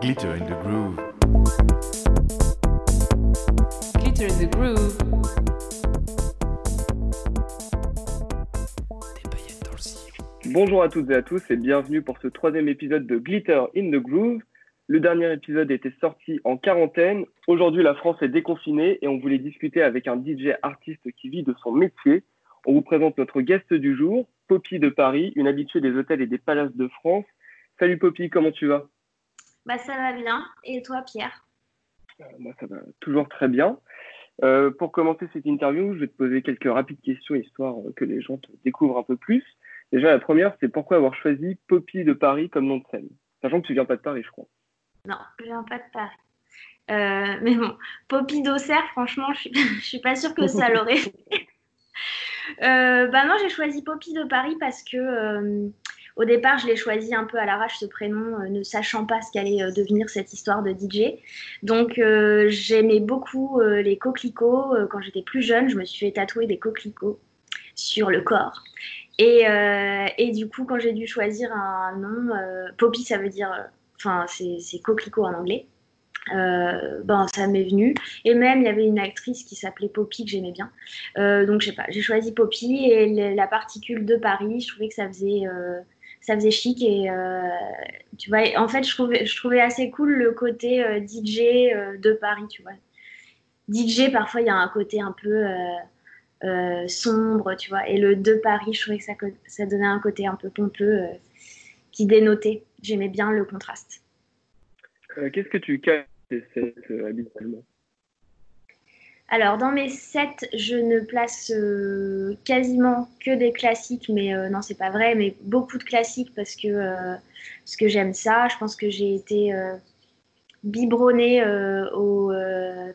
Glitter in the Groove. Glitter in the Groove. Bonjour à toutes et à tous et bienvenue pour ce troisième épisode de Glitter in the Groove. Le dernier épisode était sorti en quarantaine. Aujourd'hui, la France est déconfinée et on voulait discuter avec un DJ artiste qui vit de son métier. On vous présente notre guest du jour, Poppy de Paris, une habituée des hôtels et des palaces de France. Salut Poppy, comment tu vas? Bah, Ça va bien. Et toi, Pierre? Euh, Moi, ça va toujours très bien. Euh, pour commencer cette interview, je vais te poser quelques rapides questions histoire que les gens te découvrent un peu plus. Déjà, la première, c'est pourquoi avoir choisi Poppy de Paris comme nom de scène? Sachant que tu viens pas de Paris, je crois. Non, je viens pas de Paris. Euh, mais bon, Poppy d'Auxerre, franchement, je suis, suis pas sûre que ça l'aurait euh, bah non, j'ai choisi Poppy de Paris parce que euh, au départ, je l'ai choisi un peu à l'arrache ce prénom, ne sachant pas ce qu'allait devenir cette histoire de DJ. Donc j'aimais beaucoup les coquelicots. quand j'étais plus jeune, je me suis fait tatouer des coquelicots sur le corps. Et, du coup, quand j'ai dû choisir un nom, Poppy, ça veut dire, enfin, c'est coquelicot en anglais. Euh, ben, ça m'est venu. Et même, il y avait une actrice qui s'appelait Poppy que j'aimais bien. Euh, donc, je sais pas, j'ai choisi Poppy et la particule de Paris, je trouvais que ça faisait, euh, ça faisait chic. Et tu vois, en fait, je trouvais, je trouvais assez cool le côté DJ de Paris, tu vois. DJ, parfois, il y a un côté un peu sombre, tu vois. Et le de Paris, je trouvais que ça, ça donnait un côté un peu pompeux qui dénotait. J'aimais bien le contraste. Qu'est-ce que tu caches euh, alors, dans mes sets, je ne place euh, quasiment que des classiques, mais euh, non, c'est pas vrai, mais beaucoup de classiques parce que, parce que j'aime ça. Je pense que j'ai été biberonnée aux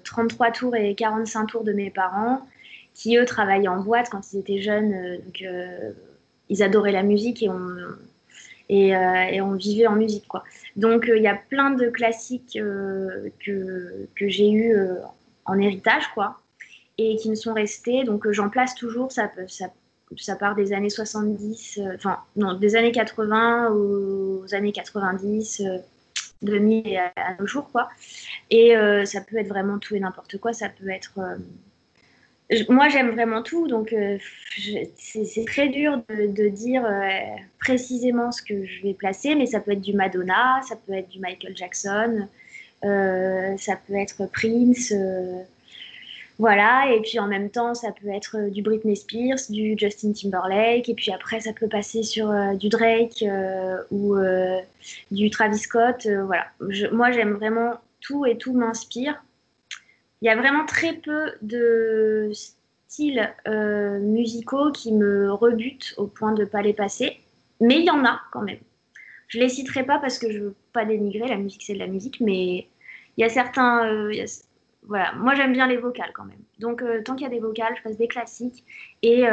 33 tours et 45 tours de mes parents, qui eux travaillaient en boîte quand ils étaient jeunes. donc, ils adoraient la musique et on, vivait en musique. Donc euh, il y a plein de classiques euh, que, que j'ai eu euh, en héritage, quoi, et qui me sont restés. Donc j'en place toujours, ça, ça, ça, part des années 70, enfin non, des années 80 aux années 90. 2000 à, à nos jours quoi et ça peut être vraiment tout et n'importe quoi ça peut être moi, j'aime vraiment tout, donc euh, c'est très dur de, dire euh, précisément ce que je vais placer, mais ça peut être du Madonna, ça peut être du Michael Jackson, euh, ça peut être Prince, voilà, et puis en même temps, ça peut être du Britney Spears, du Justin Timberlake, et puis après, ça peut passer sur du Drake ou du Travis Scott, voilà. moi, j'aime vraiment tout et tout m'inspire. Il y a vraiment très peu de styles euh, musicaux qui me rebutent au point de ne pas les passer, mais il y en a quand même. Je les citerai pas parce que je veux pas dénigrer, la musique c'est de la musique, mais il y a certains... Euh, voilà, moi j'aime bien les vocales quand même. Donc euh, tant qu'il y a des vocales, je passe des classiques et,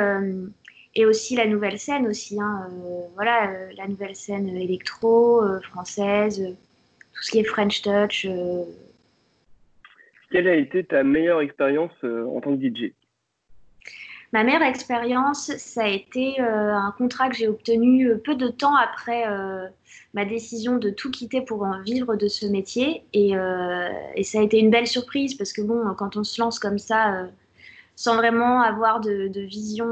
et aussi la nouvelle scène aussi. Hein, voilà, la nouvelle scène électro, française, tout ce qui est French Touch quelle a été ta meilleure expérience euh, en tant que DJ Ma meilleure expérience, ça a été euh, un contrat que j'ai obtenu euh, peu de temps après ma décision de tout quitter pour vivre de ce métier. Et, ça a été une belle surprise parce que bon, quand on se lance comme ça, sans vraiment avoir de, de vision,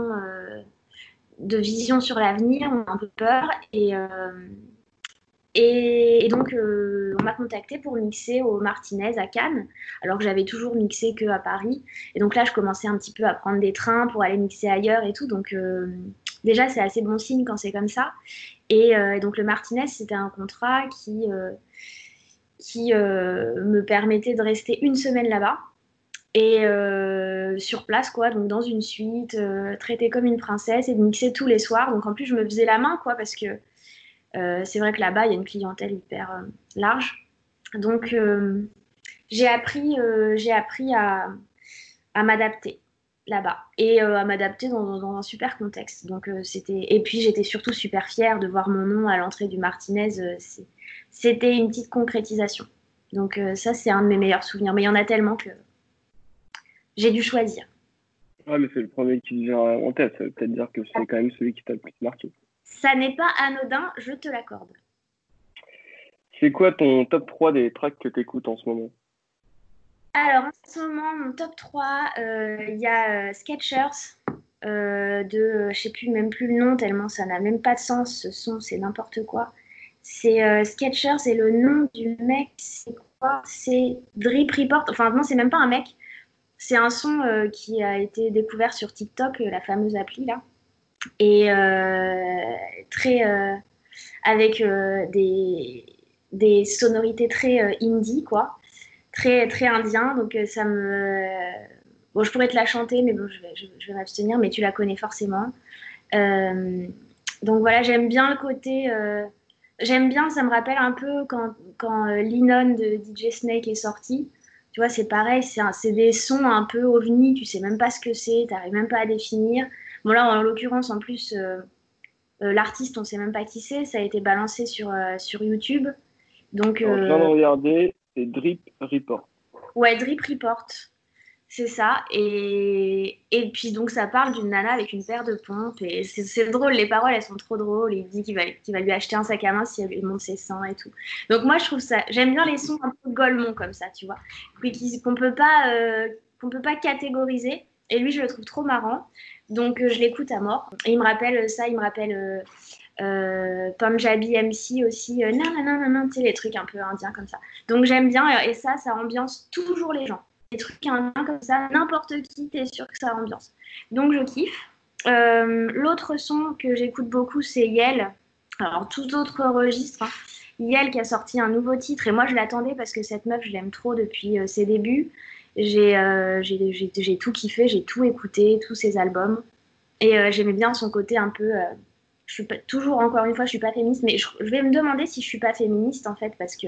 de vision sur l'avenir, on a un peu peur. Et, et, donc, euh, on m'a contacté pour mixer au Martinez à Cannes, alors que j'avais toujours mixé que à Paris. Et donc là, je commençais un petit peu à prendre des trains pour aller mixer ailleurs et tout. Donc, euh, déjà, c'est assez bon signe quand c'est comme ça. Et, euh, donc, le Martinez, c'était un contrat qui, qui me permettait de rester une semaine là-bas. Et sur place, quoi, donc dans une suite, traitée comme une princesse et de mixer tous les soirs. Donc en plus, je me faisais la main, quoi, parce que euh, c'est vrai que là-bas, il y a une clientèle hyper euh, large. Donc, euh, j'ai appris, j'ai appris à, m'adapter là-bas et à m'adapter dans, un super contexte. Donc, et puis j'étais surtout super fière de voir mon nom à l'entrée du Martinez. c'était une petite concrétisation. Donc ça, c'est un de mes meilleurs souvenirs. Mais il y en a tellement que j'ai dû choisir. Ouais, mais c'est le premier qui vient en tête. Ça veut peut-être dire que c'est quand même celui qui t'a le plus marqué. Ça n'est pas anodin, je te l'accorde. C'est quoi ton top 3 des tracks que tu écoutes en ce moment? Alors, en ce moment, mon top 3, il y a Sketchers de, je sais plus même plus le nom tellement ça n'a même pas de sens, ce son, c'est n'importe quoi. C'est Sketchers et le nom du mec, c'est quoi? C'est Drip Report. Enfin, non, c'est même pas un mec. C'est un son qui a été découvert sur TikTok, la fameuse appli là. Et très. avec des des sonorités très euh, indie, quoi, très, très indien. Donc euh, ça me. Bon, je pourrais te la chanter, mais bon, je vais, je, vais m'abstenir, mais tu la connais forcément. Euh, donc voilà, j'aime bien le côté. j'aime bien, ça me rappelle un peu quand, quand Linon de DJ Snake est sorti. Tu vois, c'est pareil, c'est des sons un peu ovni, tu sais même pas ce que c'est, tu n'arrives même pas à définir. Bon, là, en l'occurrence, en plus, l'artiste, on sait même pas qui c'est, ça a été balancé sur, sur YouTube. Donc, je viens de euh, regarder, c'est Drip Report. Ouais, Drip Report. C'est ça. Et, et puis, donc, ça parle d'une nana avec une paire de pompes. Et c'est drôle, les paroles, elles sont trop drôles. Il dit qu'il va, va lui acheter un sac à main si elle lui montre ses seins et tout. Donc, moi, je trouve ça. J'aime bien les sons un peu golemont comme ça, tu vois. Qu'on peut, pas, euh, qu'on peut pas catégoriser. Et lui, je le trouve trop marrant. Donc, euh, je l'écoute à mort. Il me rappelle ça, il me rappelle euh, Punjabi MC aussi, euh, non, non, non, non, tu sais, les trucs un peu indiens comme ça. Donc j'aime bien, et ça, ça ambiance toujours les gens. Les trucs indiens comme ça, n'importe qui, t'es sûr que ça ambiance. Donc je kiffe. Euh, l'autre son que j'écoute beaucoup, c'est Yel. Alors, tout autre registre. Hein. Yel qui a sorti un nouveau titre, et moi je l'attendais parce que cette meuf, je l'aime trop depuis ses débuts. J'ai tout kiffé, j'ai tout écouté, tous ses albums. Et j'aimais bien son côté un peu je suis toujours, encore une fois, je suis pas féministe, mais je, vais me demander si je suis pas féministe en fait, parce que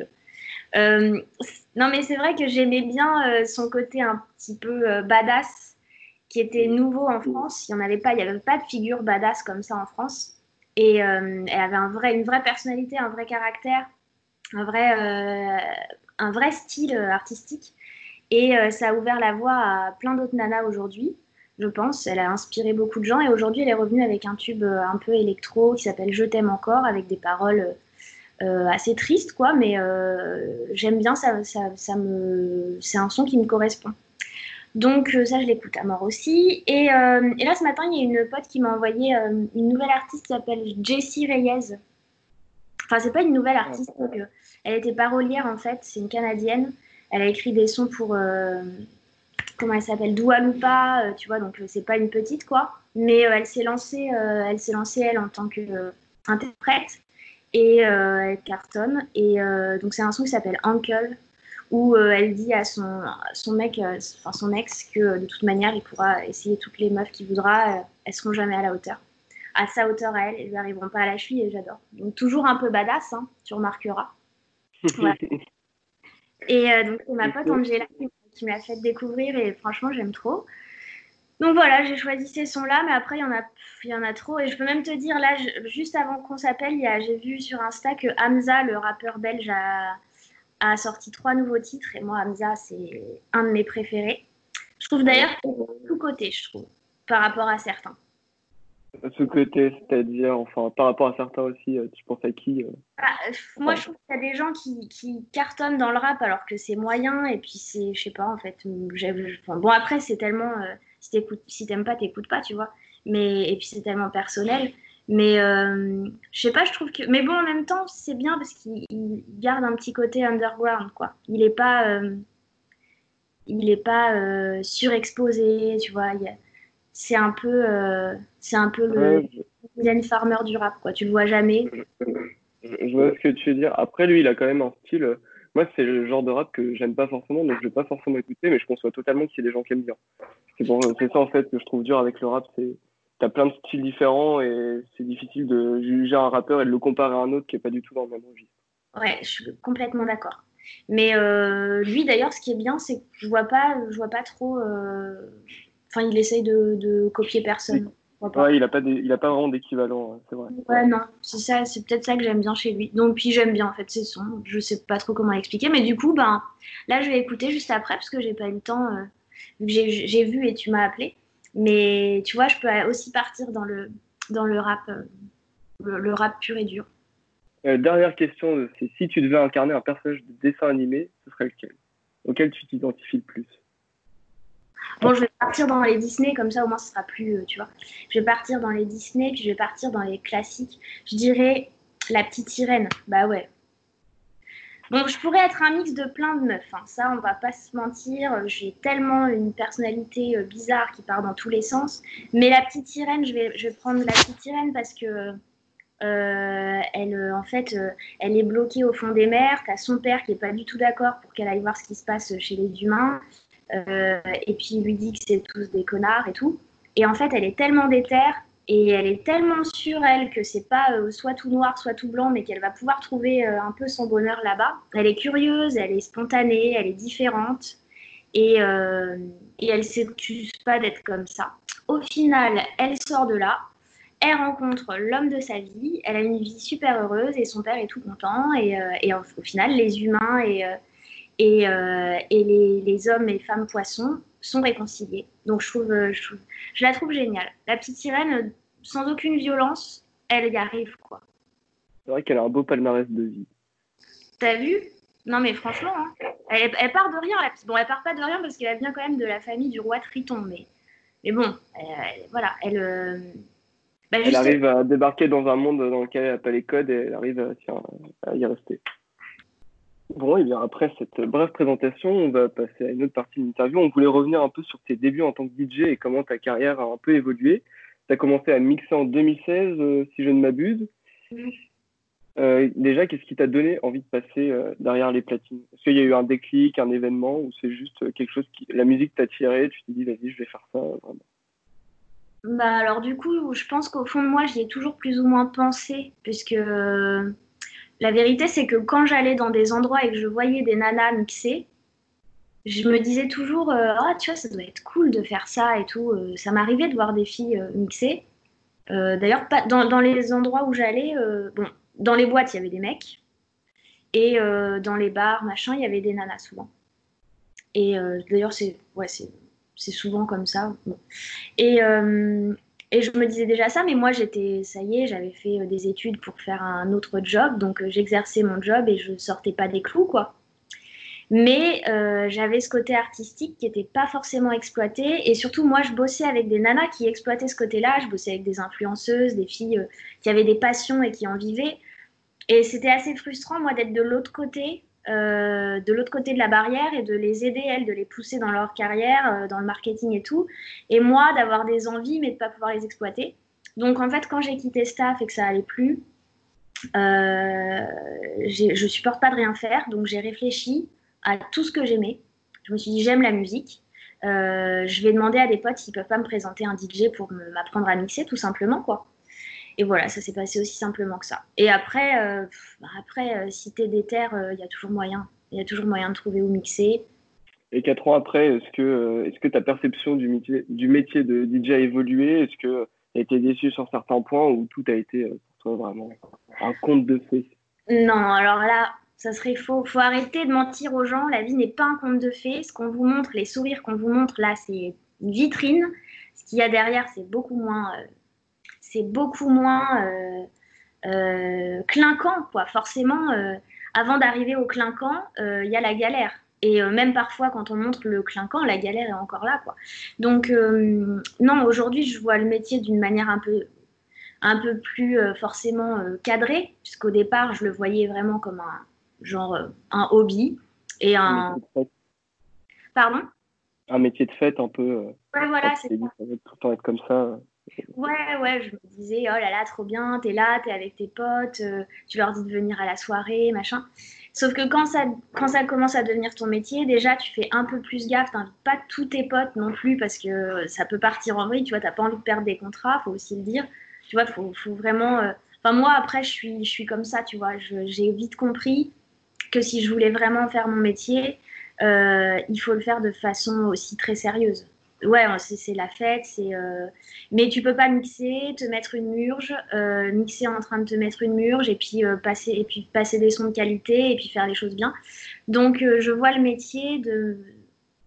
euh, non, mais c'est vrai que j'aimais bien euh, son côté un petit peu euh, badass, qui était nouveau en France. Il y en avait pas, avait pas de figure badass comme ça en France, et elle avait une vraie personnalité, un vrai caractère, un vrai style artistique, et ça a ouvert la voie à plein d'autres nanas aujourd'hui je pense. Elle a inspiré beaucoup de gens et aujourd'hui elle est revenue avec un tube euh, un peu électro qui s'appelle Je t'aime encore avec des paroles euh, assez tristes quoi, mais euh, j'aime bien ça, ça, me, c'est un son qui me correspond. Donc ça je l'écoute à mort aussi. Et, et, là ce matin il y a une pote qui m'a envoyé une nouvelle artiste qui s'appelle Jessie Reyes. Enfin c'est pas une nouvelle artiste, elle était parolière en fait, c'est une canadienne. Elle a écrit des sons pour comment elle s'appelle Doualoupa, euh, tu vois, donc euh, c'est pas une petite quoi, mais euh, elle s'est lancée, elle s'est lancée elle en tant qu'interprète et elle cartonne et donc c'est un son qui s'appelle Uncle où elle dit à son, son mec, enfin son ex, que de toute manière il pourra essayer toutes les meufs qu'il voudra, elles seront jamais à la hauteur. À sa hauteur à elle, elles lui arriveront pas à la cheville et j'adore. Donc toujours un peu badass, hein, tu remarqueras. Et donc c'est ma pote Angela qui qui m'a fait découvrir et franchement, j'aime trop. Donc voilà, j'ai choisi ces sons-là, mais après, il y, en a, y en a trop. Et je peux même te dire, là, juste avant qu'on s'appelle, j'ai vu sur Insta que Hamza, le rappeur belge, a, a, sorti trois nouveaux titres. Et moi, Hamza, c'est un de mes préférés. Je trouve d'ailleurs tout côté, je trouve, par rapport à certains. Ce côté, c'est-à-dire, enfin, par rapport à certains aussi, euh, tu penses à qui euh bah, Moi, je trouve qu'il y a des gens qui, qui, cartonnent dans le rap alors que c'est moyen, et puis c'est, je sais pas, en fait. bon, après, c'est tellement. Euh, si si t'aimes pas, t'écoutes pas, tu vois. Mais, et puis c'est tellement personnel. Mais je sais pas, je trouve que. Mais bon, en même temps, c'est bien parce qu'il garde un petit côté underground, quoi. Il est pas. il est pas surexposé, tu vois. C'est un peu, euh, c'est un peu le ouais, Farmer du rap, quoi. Tu le vois jamais. Je, vois ce que tu veux dire. Après, lui, il a quand même un style. Euh, moi, c'est le genre de rap que j'aime pas forcément, donc je vais pas forcément écouter, mais je conçois totalement qu'il y a des gens qui aiment bien. C'est bon, ça en fait que je trouve dur avec le rap, c'est t'as plein de styles différents et c'est difficile de juger un rappeur et de le comparer à un autre qui est pas du tout dans le même registre. Ouais, je suis complètement d'accord. Mais euh, lui, d'ailleurs, ce qui est bien, c'est que je vois pas, je vois pas trop. Enfin, il essaye de, copier personne. Ouais, il n'a pas, il a pas vraiment d'équivalent, hein, c'est vrai. Ouais, non, c'est ça, c'est peut-être ça que j'aime bien chez lui. Donc, puis j'aime bien en fait ses sons. Je sais pas trop comment l'expliquer, mais du coup, ben, là, je vais écouter juste après parce que j'ai pas eu le temps, euh, j'ai vu et tu m'as appelé. Mais tu vois, je peux aussi partir dans le, dans le rap, euh, le, rap pur et dur. Euh, dernière question, c'est si tu devais incarner un personnage de dessin animé, ce serait lequel? Auquel tu t'identifies le plus? Bon, je vais partir dans les Disney, comme ça au moins ce sera plus, euh, tu vois. Je vais partir dans les Disney, puis je vais partir dans les classiques. Je dirais la petite sirène. Bah ouais. Bon, je pourrais être un mix de plein de meufs. Hein. Ça, on va pas se mentir. J'ai tellement une personnalité euh, bizarre qui part dans tous les sens. Mais la petite sirène, je vais, je vais prendre la petite sirène parce que euh, elle, en fait, elle est bloquée au fond des mers. T'as son père qui est pas du tout d'accord pour qu'elle aille voir ce qui se passe chez les humains. Euh, et puis il lui dit que c'est tous des connards et tout. Et en fait, elle est tellement déterre et elle est tellement sûre, elle, que c'est pas euh, soit tout noir, soit tout blanc, mais qu'elle va pouvoir trouver euh, un peu son bonheur là-bas. Elle est curieuse, elle est spontanée, elle est différente et, elle s'excuse pas d'être comme ça. Au final, elle sort de là, elle rencontre l'homme de sa vie, elle a une vie super heureuse et son père est tout content. Et au, final, les humains et, et, euh, et les, les, hommes et femmes poissons sont réconciliés. Donc je trouve, euh, je, trouve, je la trouve géniale. La petite sirène, sans aucune violence, elle y arrive quoi. C'est vrai qu'elle a un beau palmarès de vie. T'as vu? Non mais franchement, hein. elle, elle, part de rien. La petite... Bon, elle part pas de rien parce qu'elle vient quand même de la famille du roi Triton, mais mais bon, elle, voilà, elle. Euh... Bah, elle arrive à débarquer dans un monde dans lequel elle n'a pas les codes et elle arrive à, tiens, à y rester. Bon, et bien après cette brève présentation, on va passer à une autre partie de l'interview. On voulait revenir un peu sur tes débuts en tant que DJ et comment ta carrière a un peu évolué. Tu as commencé à mixer en 2016, euh, si je ne m'abuse. Euh, déjà, qu'est-ce qui t'a donné envie de passer euh, derrière les platines? Est-ce qu'il y a eu un déclic, un événement, ou c'est juste quelque chose qui. La musique t'a tiré, tu t'es dit, vas-y, je vais faire ça vraiment? Bah alors du coup, je pense qu'au fond de moi, j'y ai toujours plus ou moins pensé, puisque la vérité, c'est que quand j'allais dans des endroits et que je voyais des nanas mixer, je me disais toujours, euh, ah, tu vois, ça doit être cool de faire ça et tout. Euh, ça m'arrivait de voir des filles euh, mixer. D'ailleurs, dans, dans, les endroits où j'allais, bon, dans les boîtes, il y avait des mecs. Et dans les bars, machin, il y avait des nanas souvent. Et d'ailleurs, c'est ouais, souvent comme ça. Et, et je me disais déjà ça, mais moi j'étais, ça y est, j'avais fait euh, des études pour faire un autre job, donc euh, j'exerçais mon job et je sortais pas des clous, quoi. Mais euh, j'avais ce côté artistique qui n'était pas forcément exploité. Et surtout, moi, je bossais avec des nanas qui exploitaient ce côté-là. Je bossais avec des influenceuses, des filles qui avaient des passions et qui en vivaient. Et c'était assez frustrant, moi, d'être de l'autre côté euh, de l'autre côté de la barrière et de les aider, elles, de les pousser dans leur carrière, euh, dans le marketing et tout. Et moi, d'avoir des envies, mais de ne pas pouvoir les exploiter. Donc, en fait, quand j'ai quitté Staff et que ça allait plus, euh, je supporte pas de rien faire. Donc, j'ai réfléchi à tout ce que j'aimais. Je me suis dit, j'aime la musique. Euh, je vais demander à des potes s'ils peuvent pas me présenter un DJ pour m'apprendre à mixer, tout simplement, quoi. Et voilà, ça s'est passé aussi simplement que ça. Et après, euh, bah après euh, si t'es déter, il euh, y a toujours moyen. Il y a toujours moyen de trouver où mixer. Et quatre ans après, est-ce que, est-ce que ta perception du métier, du métier de DJ a évolué? Est-ce que tu as été déçu sur certains points ou tout a été pour toi vraiment un conte de fées? Non, alors là, ça serait faux. faut arrêter de mentir aux gens. La vie n'est pas un conte de fées. Ce qu'on vous montre, les sourires qu'on vous montre là, c'est une vitrine. Ce qu'il y a derrière, c'est beaucoup moins c'est beaucoup moins euh, euh, clinquant, quoi. Forcément, euh, avant d'arriver au clinquant, il y a la galère. Et même parfois, quand on montre le clinquant, la galère est encore là, quoi. Donc, non, aujourd'hui, je vois le métier d'une manière un peu, un peu plus forcément cadrée, puisqu'au départ, je le voyais vraiment comme un genre un hobby et un. Pardon? Un métier de fête un peu. ouais, voilà, c'est ça. Ça va tout le temps être comme ça. Ouais, ouais, je me disais, oh là là, trop bien, t'es là, t'es avec tes potes, euh, tu leur dis de venir à la soirée, machin. Sauf que quand ça, quand ça commence à devenir ton métier, déjà, tu fais un peu plus gaffe, t'invites pas tous tes potes non plus parce que ça peut partir en vrille, tu vois, t'as pas envie de perdre des contrats, faut aussi le dire. Tu vois, faut, faut vraiment. Euh, enfin, moi, après, je suis, je suis comme ça, tu vois, j'ai vite compris que si je voulais vraiment faire mon métier, euh, il faut le faire de façon aussi très sérieuse ouais, c'est la fête, c'est. Euh... Mais tu peux pas mixer, te mettre une murge, euh, mixer en train de te mettre une murge et puis euh, passer et puis passer des sons de qualité et puis faire les choses bien. Donc je vois le métier de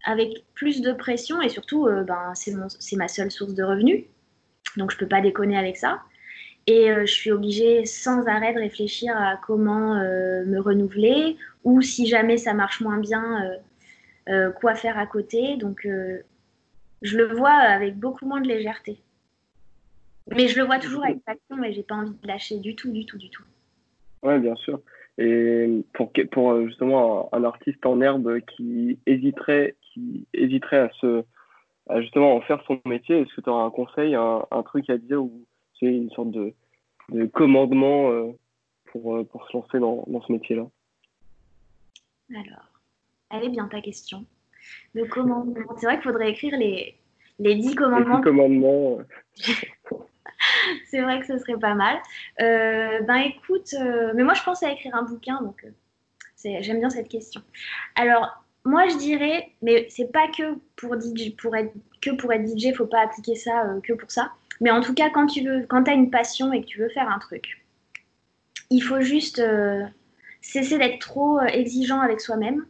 avec plus de pression et surtout ben c'est mon c'est ma seule source de revenus. Donc je peux pas déconner avec ça. Et je suis obligée sans arrêt de réfléchir à comment me renouveler ou si jamais ça marche moins bien, quoi faire à côté. Donc je le vois avec beaucoup moins de légèreté. Mais je le vois toujours avec passion et j'ai pas envie de lâcher du tout, du tout, du tout. Oui, bien sûr. Et pour, pour euh, justement un, artiste en herbe qui hésiterait, qui hésiterait à, se, à justement en faire son métier, est-ce que tu auras un conseil, un, un, truc à dire ou c'est une sorte de, de commandement euh, pour, euh, pour se lancer dans, dans ce métier-là? Alors, elle est bien ta question. Le commandement. C'est vrai qu'il faudrait écrire les, les 10 commandements. Les 10 commandements. c'est vrai que ce serait pas mal. Euh, ben écoute, euh, mais moi je pense à écrire un bouquin, donc euh, j'aime bien cette question. Alors, moi je dirais, mais c'est pas que pour, DJ, pour être, que pour être DJ, faut pas appliquer ça que pour ça. Mais en tout cas, quand tu veux, quand as une passion et que tu veux faire un truc, il faut juste cesser d'être trop exigeant avec soi-même.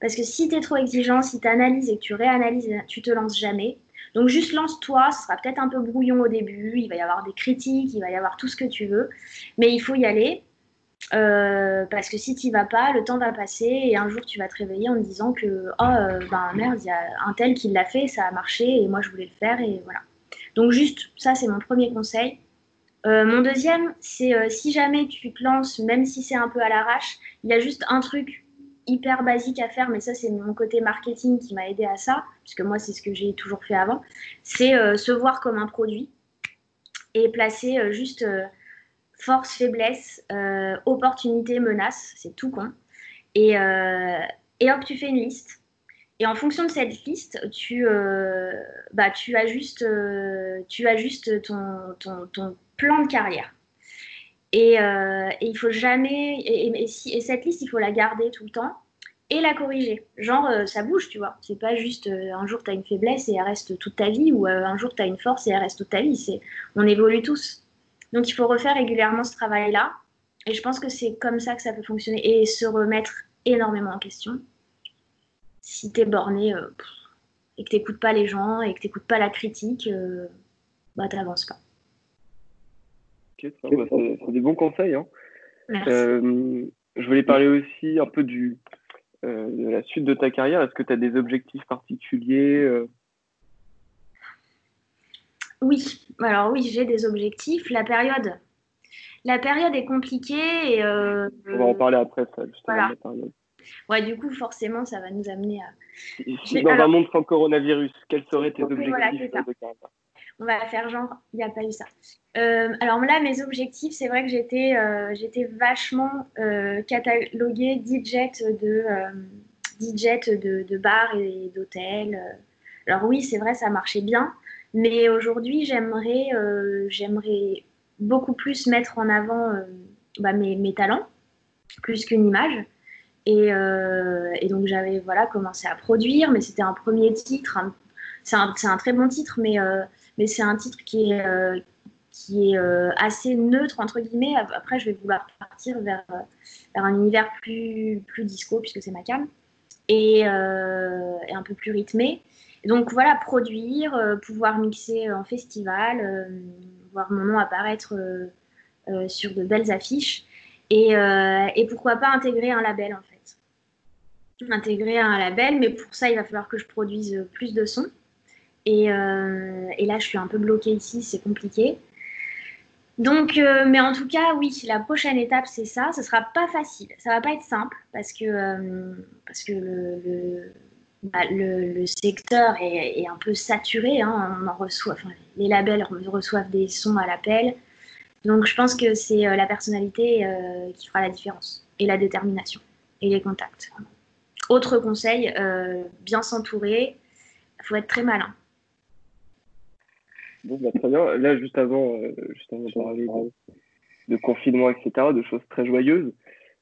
Parce que si tu es trop exigeant, si tu analyses et que tu réanalyses, tu te lances jamais. Donc juste lance-toi, ce sera peut-être un peu brouillon au début, il va y avoir des critiques, il va y avoir tout ce que tu veux, mais il faut y aller. Euh, parce que si tu vas pas, le temps va passer et un jour tu vas te réveiller en te disant que oh euh, ben merde, il y a un tel qui l'a fait, ça a marché et moi je voulais le faire et voilà. Donc juste ça c'est mon premier conseil. Euh, mon deuxième c'est si jamais tu te lances, même si c'est un peu à l'arrache, il y a juste un truc hyper basique à faire, mais ça c'est mon côté marketing qui m'a aidé à ça, puisque moi c'est ce que j'ai toujours fait avant, c'est euh, se voir comme un produit et placer euh, juste euh, force, faiblesse, opportunité, menace, c'est tout con. Et, hop, tu fais une liste. Et en fonction de cette liste, tu, bah, tu ajustes, tu ajustes ton plan de carrière. Euh, et, il faut jamais. Et, cette liste, il faut la garder tout le temps et la corriger. Genre, euh, ça bouge, tu vois. C'est pas juste euh, un jour tu as une faiblesse et elle reste toute ta vie, ou un jour tu as une force et elle reste toute ta vie. C'est, on évolue tous. Donc il faut refaire régulièrement ce travail-là. Et je pense que c'est comme ça que ça peut fonctionner. Et se remettre énormément en question. Si tu es borné et que tu pas les gens et que tu pas la critique, bah t'avances pas. Bah, c'est des bons conseils. Hein. Euh, je voulais parler aussi un peu du, euh, de la suite de ta carrière. Est-ce que tu as des objectifs particuliers euh? Oui, alors oui, j'ai des objectifs. La période, la période est compliquée. Et, On va en parler après, ça, justement. Ouais, du coup, forcément, ça va nous amener à. dans un monde sans coronavirus, quels seraient tes objectifs de carrière? On va faire genre, il n'y a pas eu ça. Euh, alors là, mes objectifs, c'est vrai que j'étais euh, vachement euh, cataloguée DJ de, de, de bars et d'hôtels. Alors oui, c'est vrai, ça marchait bien, mais aujourd'hui, j'aimerais beaucoup plus mettre en avant bah, mes, mes, talents, plus qu'une image. Et, et, donc j'avais voilà commencé à produire, mais c'était un premier titre. c'est un, un, très bon titre, mais mais c'est un titre qui est, euh, qui est euh, assez neutre, entre guillemets. Après, je vais vouloir partir vers, euh, vers un univers plus, plus disco, puisque c'est ma cam, et, et, un peu plus rythmé. Donc voilà, produire, pouvoir mixer en festival, voir mon nom apparaître sur de belles affiches, et, et pourquoi pas intégrer un label en fait. Intégrer un label, mais pour ça, il va falloir que je produise plus de sons. Euh, et, là, je suis un peu bloquée ici, c'est compliqué. Donc, euh, mais en tout cas, oui, la prochaine étape, c'est ça. Ce sera pas facile. Ça va pas être simple parce que, euh, parce que le, bah, secteur est, un peu saturé. Hein. on en reçoit, les labels reçoivent des sons à l'appel. Donc, je pense que c'est la personnalité qui fera la différence et la détermination et les contacts. Autre conseil, bien s'entourer. Il faut être très malin. Bon, bah, très bien. Là, juste avant, euh, juste avant de parler de, confinement, etc., de choses très joyeuses,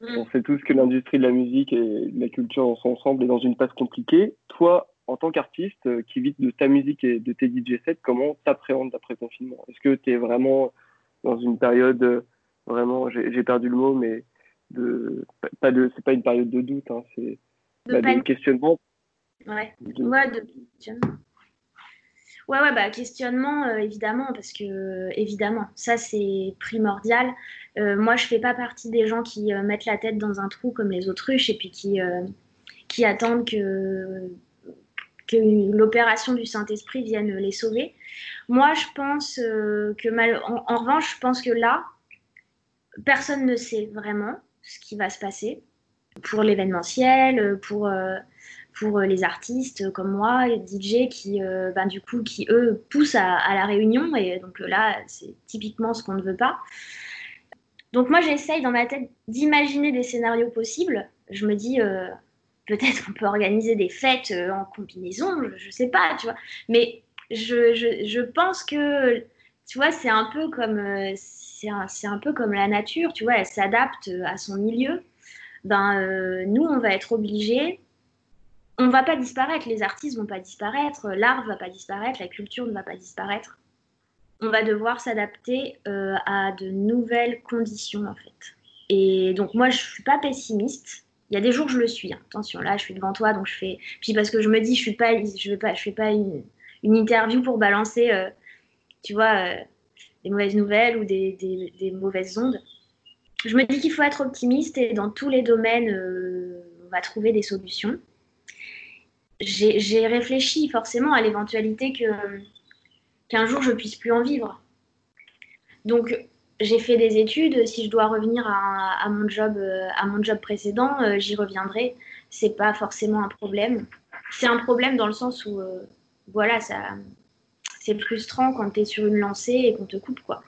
mm. on sait tous que l'industrie de la musique et de la culture sont ensemble et dans une passe compliquée. Toi, en tant qu'artiste euh, qui vit de ta musique et de tes DJ sets, comment t'appréhendes l'après-confinement Est-ce que tu es vraiment dans une période, euh, vraiment, j'ai perdu le mot, mais de, pas de, c'est pas une période de doute, hein, c'est de, bah, questionnement. Ouais, de... Ouais, de questionnement. Ouais, ouais, bah, questionnement, euh, évidemment, parce que, évidemment, ça, c'est primordial. Euh, moi, je fais pas partie des gens qui euh, mettent la tête dans un trou comme les autruches et puis qui, qui attendent que, que l'opération du Saint-Esprit vienne les sauver. Moi, je pense que, mal... en, revanche, je pense que là, personne ne sait vraiment ce qui va se passer pour l'événementiel, pour pour euh, les artistes comme moi, les DJ qui, euh, ben, du coup, qui eux poussent à, la réunion. Et donc là, c'est typiquement ce qu'on ne veut pas. Donc moi, j'essaye dans ma tête d'imaginer des scénarios possibles. Je me dis, euh, peut-être on peut organiser des fêtes en combinaison, je, ne sais pas, tu vois. Mais je, je, je pense que, tu vois, c'est un peu comme, c'est un, un, peu comme la nature, tu vois, elle s'adapte à son milieu. Ben, nous, on va être obligés on va pas disparaître, les artistes vont pas disparaître, l'art va pas disparaître, la culture ne va pas disparaître. On va devoir s'adapter euh, à de nouvelles conditions en fait. Et donc moi je suis pas pessimiste. Il y a des jours je le suis. Hein. Attention, là je suis devant toi donc je fais. Puis parce que je me dis je suis pas, je vais pas, je fais pas une, interview pour balancer, euh, tu vois, euh, des mauvaises nouvelles ou des, des, mauvaises ondes. Je me dis qu'il faut être optimiste et dans tous les domaines on va trouver des solutions j'ai réfléchi forcément à l'éventualité qu'un jour je puisse plus en vivre. Donc j'ai fait des études. Si je dois revenir à, mon job euh, à mon job précédent, euh, j'y reviendrai. C'est pas forcément un problème. C'est un problème dans le sens où euh, voilà ça c'est frustrant quand tu es sur une lancée et qu'on te coupe quoi.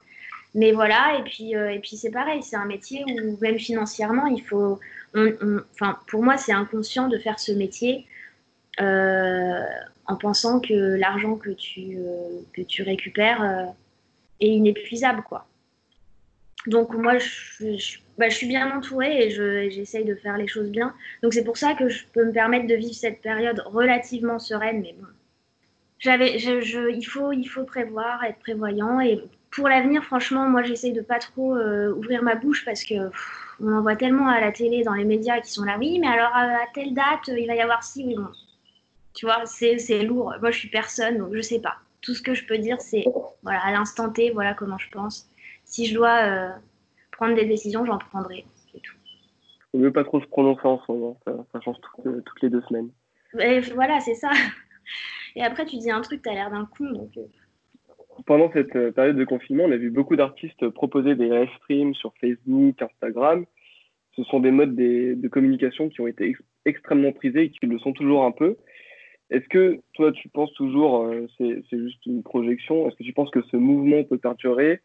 Mais voilà, et puis, et puis c'est pareil, c'est un métier où même financièrement, il faut. Enfin, pour moi, c'est inconscient de faire ce métier euh, en pensant que l'argent que tu, euh, que tu récupères euh, est inépuisable. Quoi. Donc moi, je, bah, suis bien entourée et j'essaye de faire les choses bien. Donc c'est pour ça que je peux me permettre de vivre cette période relativement sereine, mais bon. Il, faut, il faut prévoir, être prévoyant. Et pour l'avenir, franchement, moi, j'essaye de pas trop ouvrir ma bouche parce que on en voit tellement à la télé, dans les médias qui sont là. Oui, mais alors à, telle date, il va y avoir ci. Oui, bon. Tu vois, c'est lourd. Moi, je suis personne, donc je sais pas. Tout ce que je peux dire, c'est voilà, à l'instant T, voilà comment je pense. Si je dois euh, prendre des décisions, j'en prendrai. C'est tout. Il ne veut pas trop se prononcer en ce moment. Ça, change euh, toutes les deux semaines. voilà, c'est ça. Et après, tu dis un truc, tu as l'air d'un con. Donc... Euh. Pendant cette période de confinement, on a vu beaucoup d'artistes proposer des live streams sur Facebook, Instagram. Ce sont des modes de communication qui ont été extrêmement prisés et qui le sont toujours un peu. Est-ce que toi, tu penses toujours, euh, c'est juste une projection, est-ce que tu penses que ce mouvement peut perdurer?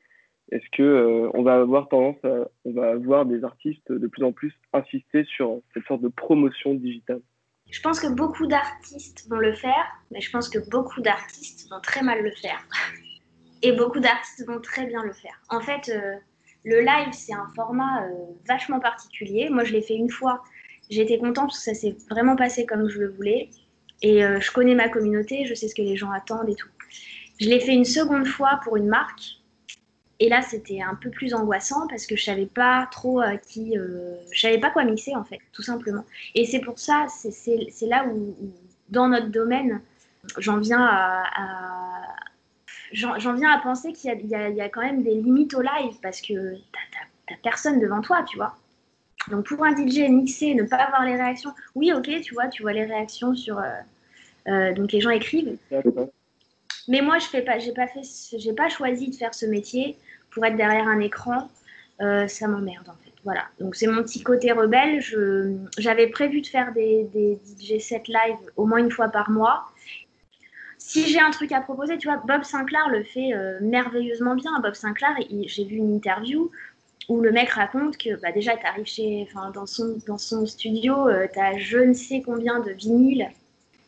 Est-ce que euh, on va avoir tendance à, on va avoir des artistes de plus en plus insister sur cette sorte de promotion digitale? Je pense que beaucoup d'artistes vont le faire, mais je pense que beaucoup d'artistes vont très mal le faire. Et beaucoup d'artistes vont très bien le faire. En fait, euh, le live, c'est un format vachement particulier. Moi, je l'ai fait une fois. J'étais contente parce que ça s'est vraiment passé comme je le voulais. Et euh, je connais ma communauté, je sais ce que les gens attendent et tout. Je l'ai fait une seconde fois pour une marque. Et là, c'était un peu plus angoissant parce que je savais pas trop à qui, euh, je savais pas quoi mixer en fait, tout simplement. Et c'est pour ça, c'est là où, dans notre domaine, j'en viens à, j'en viens à penser qu'il y, y, a quand même des limites au live parce que t'as personne devant toi, tu vois. Donc pour un DJ mixer, ne pas avoir les réactions, oui ok, tu vois, tu vois les réactions sur, euh, euh, donc les gens écrivent. Mais moi je fais pas, j'ai pas fait, j'ai pas choisi de faire ce métier pour être derrière un écran. Euh, ça m'emmerde en fait. Voilà. Donc c'est mon petit côté rebelle. j'avais prévu de faire des, des DJ set live au moins une fois par mois. Si j'ai un truc à proposer, tu vois, Bob Sinclair le fait merveilleusement bien. Bob Sinclair, j'ai vu une interview où le mec raconte que bah, déjà, tu arrives chez, dans, son, dans son studio, euh, tu as je ne sais combien de vinyles.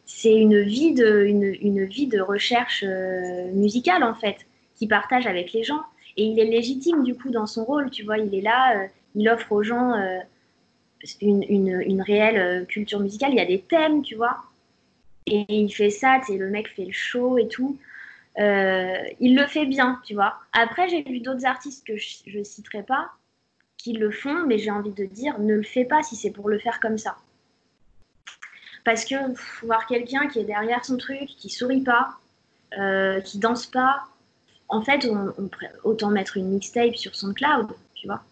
C'est une vie de, une, une vie de recherche euh, musicale, en fait, qu'il partage avec les gens. Et il est légitime, du coup, dans son rôle, tu vois, il est là, euh, il offre aux gens une, une, une, réelle culture musicale. Il y a des thèmes, tu vois. Et il fait ça, tu sais, le mec fait le show et tout. Euh, il le fait bien, tu vois. Après, j'ai vu d'autres artistes que je ne citerai pas qui le font, mais j'ai envie de dire, ne le fais pas si c'est pour le faire comme ça. Parce que voir quelqu'un qui est derrière son truc, qui sourit pas, euh, qui dansent pas, en fait, autant mettre une mixtape sur son cloud, tu vois.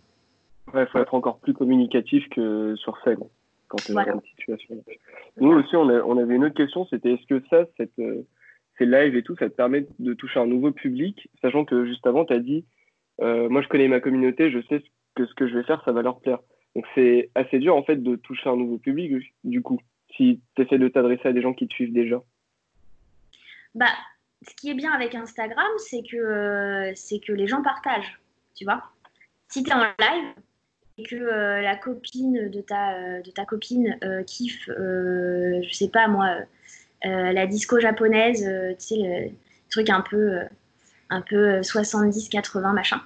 Ouais, faut être encore plus communicatif que sur scène quand tu es Voilà. dans une situation. Nous aussi, on, a- on avait une autre question, c'était est-ce que ça, cette, euh, ces lives et tout, ça te permet de toucher un nouveau public, sachant que juste avant, tu as dit, euh, moi je connais ma communauté, je sais que ce que je vais faire, ça va leur plaire. Donc c'est assez dur en fait de toucher un nouveau public du coup, si tu essaies de t'adresser à des gens qui te suivent déjà. Bah, ce qui est bien avec Instagram, c'est que, euh, c'est que les gens partagent, tu vois. Si tu es en live et que euh, la copine de ta, euh, de ta copine euh, kiffe, je sais pas moi, la disco japonaise, tu sais, le truc un peu, un peu 70-80 machin,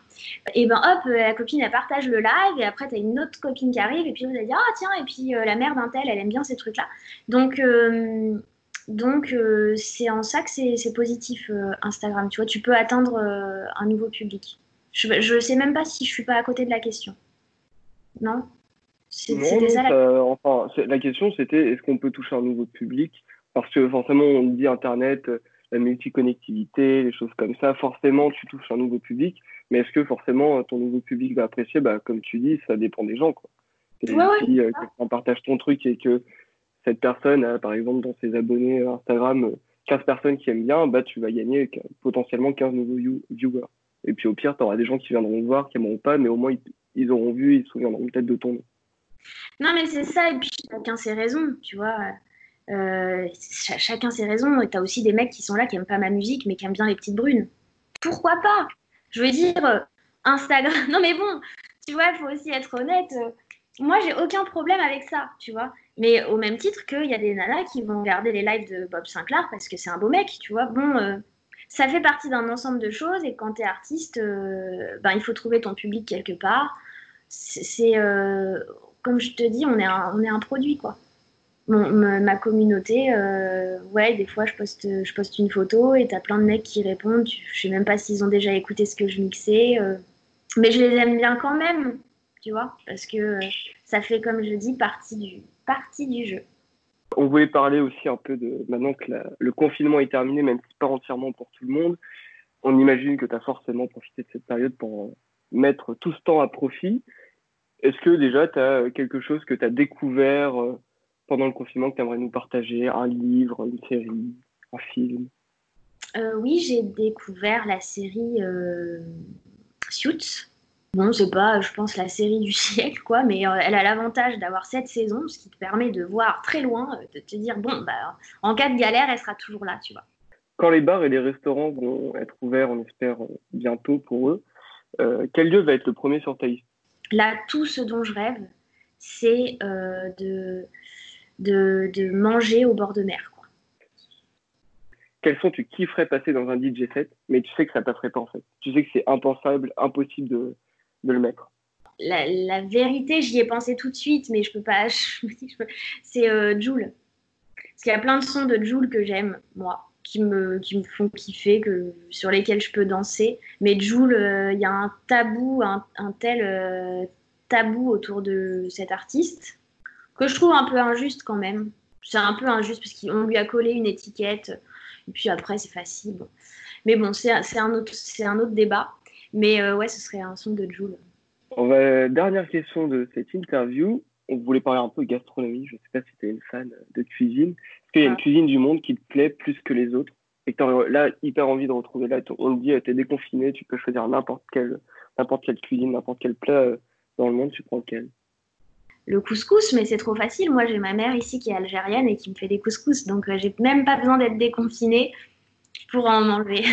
et ben hop, la copine elle partage le live et après tu as une autre copine qui arrive et puis allez dire ah tiens, et puis la mère d'un tel, elle aime bien ces trucs-là. Donc, euh, donc, euh, c'est en ça que c'est positif, Instagram. Tu vois, tu peux atteindre un nouveau public. Je ne sais même pas si je suis pas à côté de la question. Non C'est- Non, non, ça enfin, la question c'était est-ce qu'on peut toucher un nouveau public? Parce que forcément, on dit Internet, euh, la multiconnectivité, les choses comme ça, forcément, tu touches un nouveau public. Mais est-ce que forcément euh, ton nouveau public va apprécier? Bah, Comme tu dis, ça dépend des gens. Quoi. Et Ouais, ouais, si euh, quelqu'un partage ton truc et que cette personne a, par exemple, dans ses abonnés euh, Instagram, euh, 15 personnes qui aiment bien, bah, tu vas gagner potentiellement 15 nouveaux view- viewers. Et puis au pire, tu auras des gens qui viendront voir, qui n'aimeront pas, mais au moins ils, ils auront vu, ils se souviendront peut-être de ton nom. Non, mais c'est ça, et puis chacun ses raisons, tu vois. Euh, ch- chacun ses raisons, et t'as aussi des mecs qui sont là qui aiment pas ma musique, mais qui aiment bien les petites brunes. Pourquoi pas? Je veux dire, euh, Instagram. Non, mais bon, tu vois, il faut aussi être honnête. euh, Moi, j'ai aucun problème avec ça, tu vois. Mais au même titre qu'il y a des nanas qui vont regarder les lives de Bob Sinclair parce que c'est un beau mec, tu vois. Bon, ça fait partie d'un ensemble de choses, et quand t'es artiste, ben, il faut trouver ton public quelque part. C'est. euh, comme je te dis, on est un, on est un produit, quoi. Mon- ma, communauté, euh, ouais, des fois, je poste, je poste une photo et t'as plein de mecs qui répondent. Je sais même pas s'ils ont déjà écouté ce que je mixais. euh, mais je les aime bien quand même, tu vois, parce que ça fait, comme je dis, partie du, partie du jeu. On voulait parler aussi un peu de maintenant que le confinement est terminé, même si pas entièrement pour tout le monde. On imagine que tu as forcément profité de cette période pour mettre tout ce temps à profit. Est-ce que déjà tu as quelque chose que tu as découvert euh, pendant le confinement que tu aimerais nous partager? Un livre, une série, un film? Euh, oui, j'ai découvert la série euh, Suits. Bon, c'est pas, je pense, la série du siècle, quoi, mais euh, elle a l'avantage d'avoir sept saisons, ce qui te permet de voir très loin, de te dire, bon, bah, en cas de galère, elle sera toujours là, tu vois. Quand les bars et les restaurants vont être ouverts, on espère bientôt pour eux, euh, quel lieu va être le premier sur ta liste? Là, tout ce dont je rêve, c'est euh, de, de, de manger au bord de mer, quoi. Quel son tu kifferais passer dans un DJ set, mais tu sais que ça passerait pas en fait. Tu sais que c'est impensable, impossible de, de le mettre. La, la vérité, j'y ai pensé tout de suite, mais je peux pas. je je peux- C'est euh, Joule. Parce qu'il y a plein de sons de Joule que j'aime, moi, qui me, qui me font kiffer, que, sur lesquels je peux danser. Mais Joule, euh, il y a un tabou, un, tel euh, tabou autour de cet artiste que je trouve un peu injuste quand même. C'est un peu injuste parce qu'on lui a collé une étiquette, et puis après, c'est facile. Mais bon, c'est un, autre- un autre débat. Mais euh, ouais, ce serait un son de Joule. On va, dernière question de cette interview. On voulait parler un peu gastronomie. Je ne sais pas si tu es une fan de cuisine. Est-ce qu'il y a une cuisine du monde qui te plaît plus que les autres et que tu là hyper envie de retrouver là On te dit, tu es déconfiné, tu peux choisir n'importe quelle, n'importe quelle cuisine, n'importe quel plat euh, dans le monde, tu prends lequel le couscous, mais c'est trop facile. Moi, j'ai ma mère ici qui est algérienne et qui me fait des couscous, donc euh, j'ai même pas besoin d'être déconfinée pour en manger.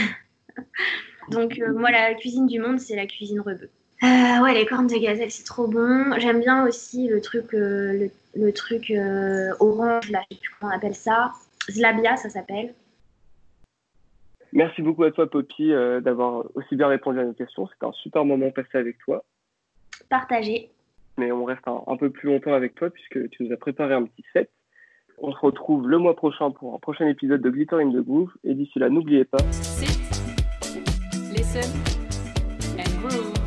donc euh, moi, la cuisine du monde, c'est la cuisine rebeu. Euh, ouais, les cornes de gazelle, c'est trop bon. J'aime bien aussi le truc, euh, le, le truc euh, orange, là, je sais plus comment on appelle ça. Zlabia, ça s'appelle. Merci beaucoup à toi, Poppy, euh, d'avoir aussi bien répondu à nos questions. C'était un super moment passé avec toi. Partagé. mais on reste un, un peu plus longtemps avec toi puisque tu nous as préparé un petit set. On se retrouve le mois prochain pour un prochain épisode de Glitter in the Groove. Et d'ici là, n'oubliez pas, Sit, listen, and groove.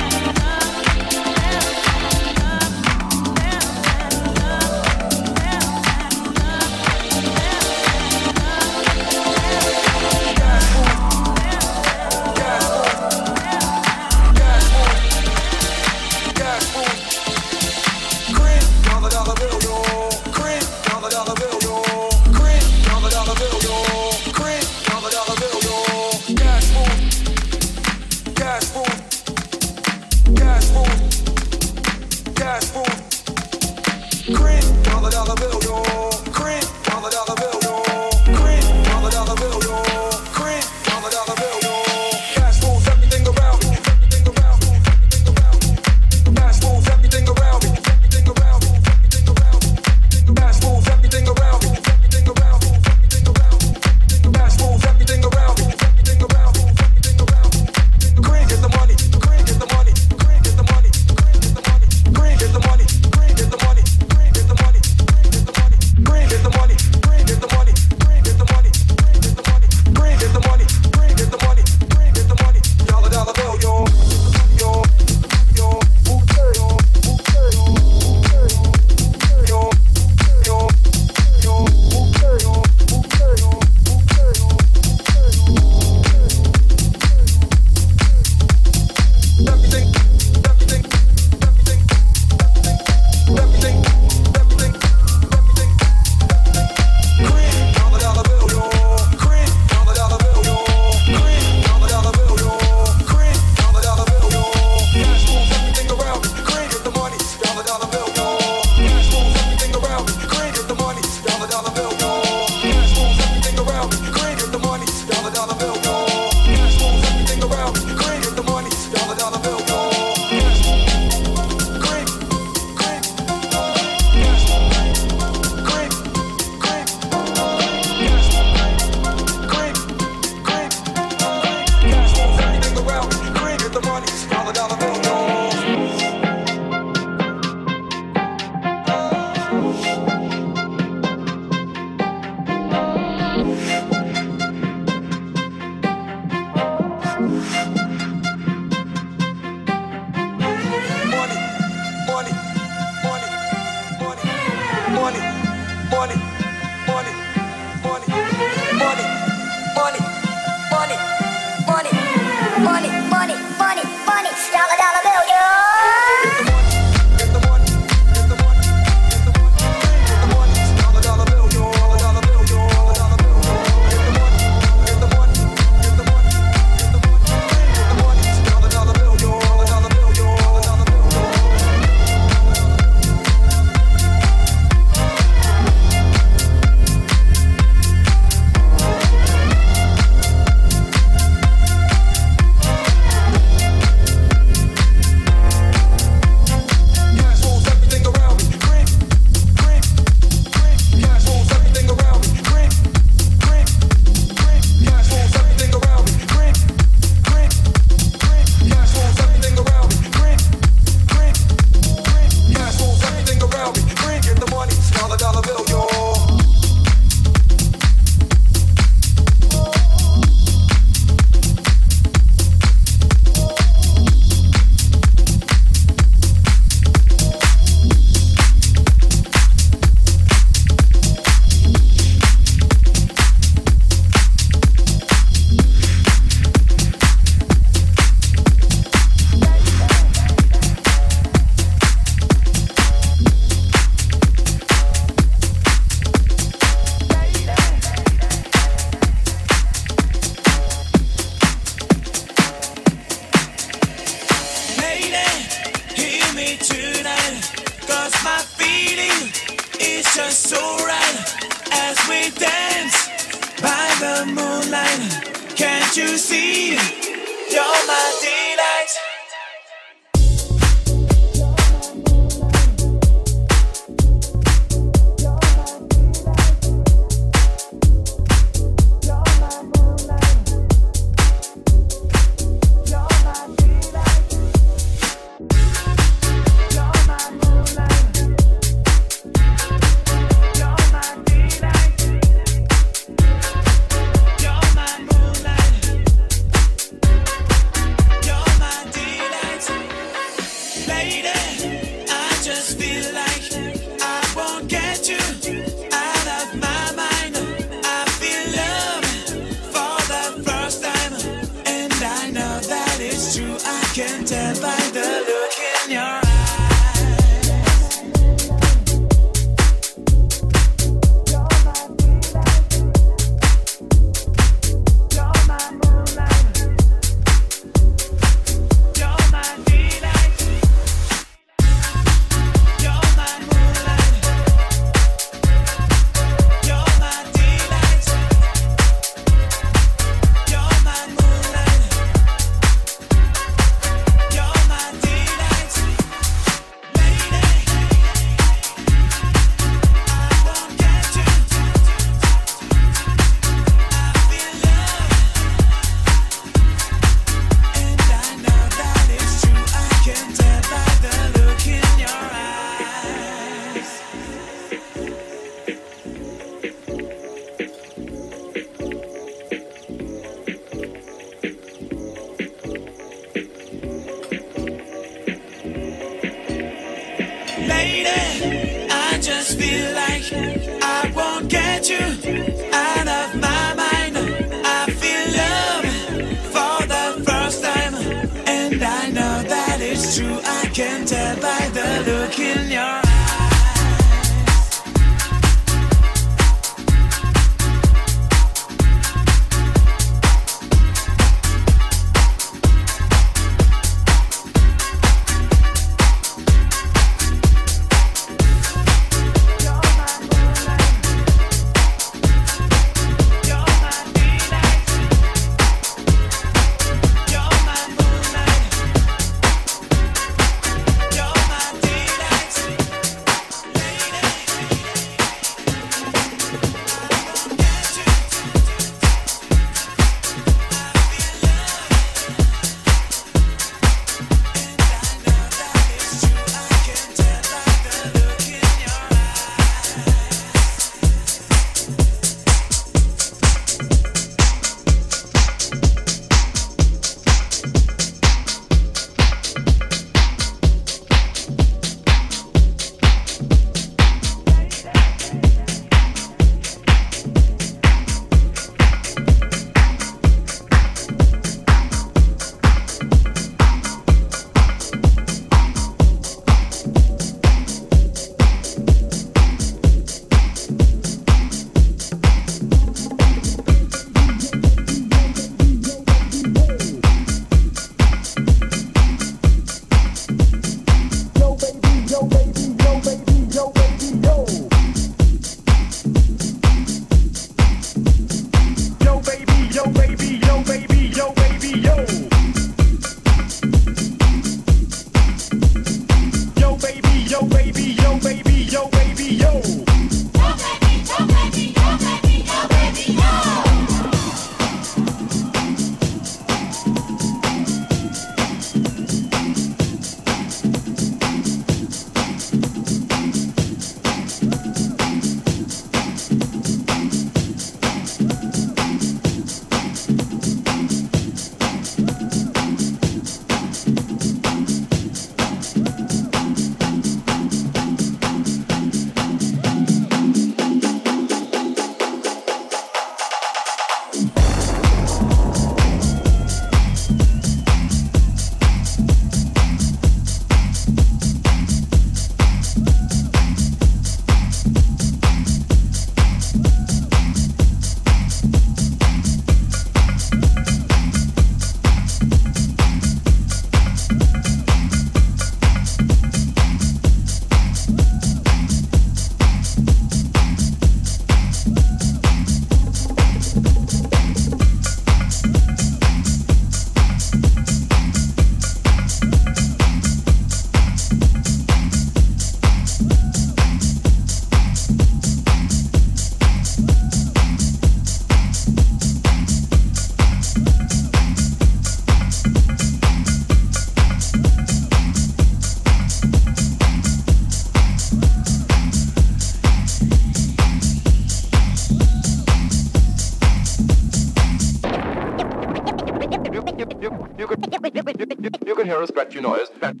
you know is Red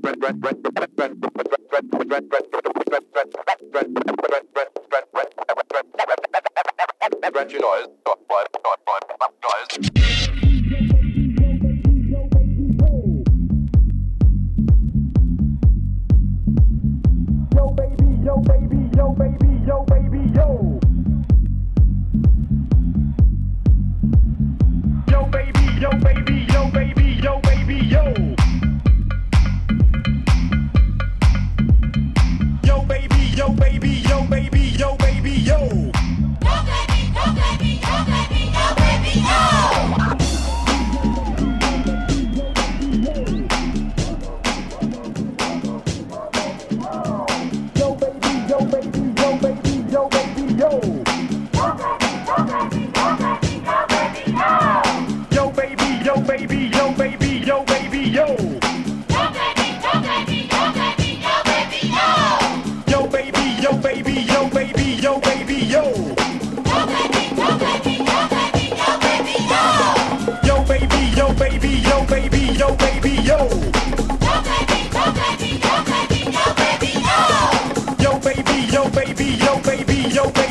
you know is Yo baby, yo baby baby, yo. Yo baby, yo baby, yo baby, yo baby, yo. Yo baby, yo baby, yo baby, yo baby, yo. Yo baby, yo baby, yo baby, yo baby, yo. Yo baby, yo baby, yo baby, yo baby.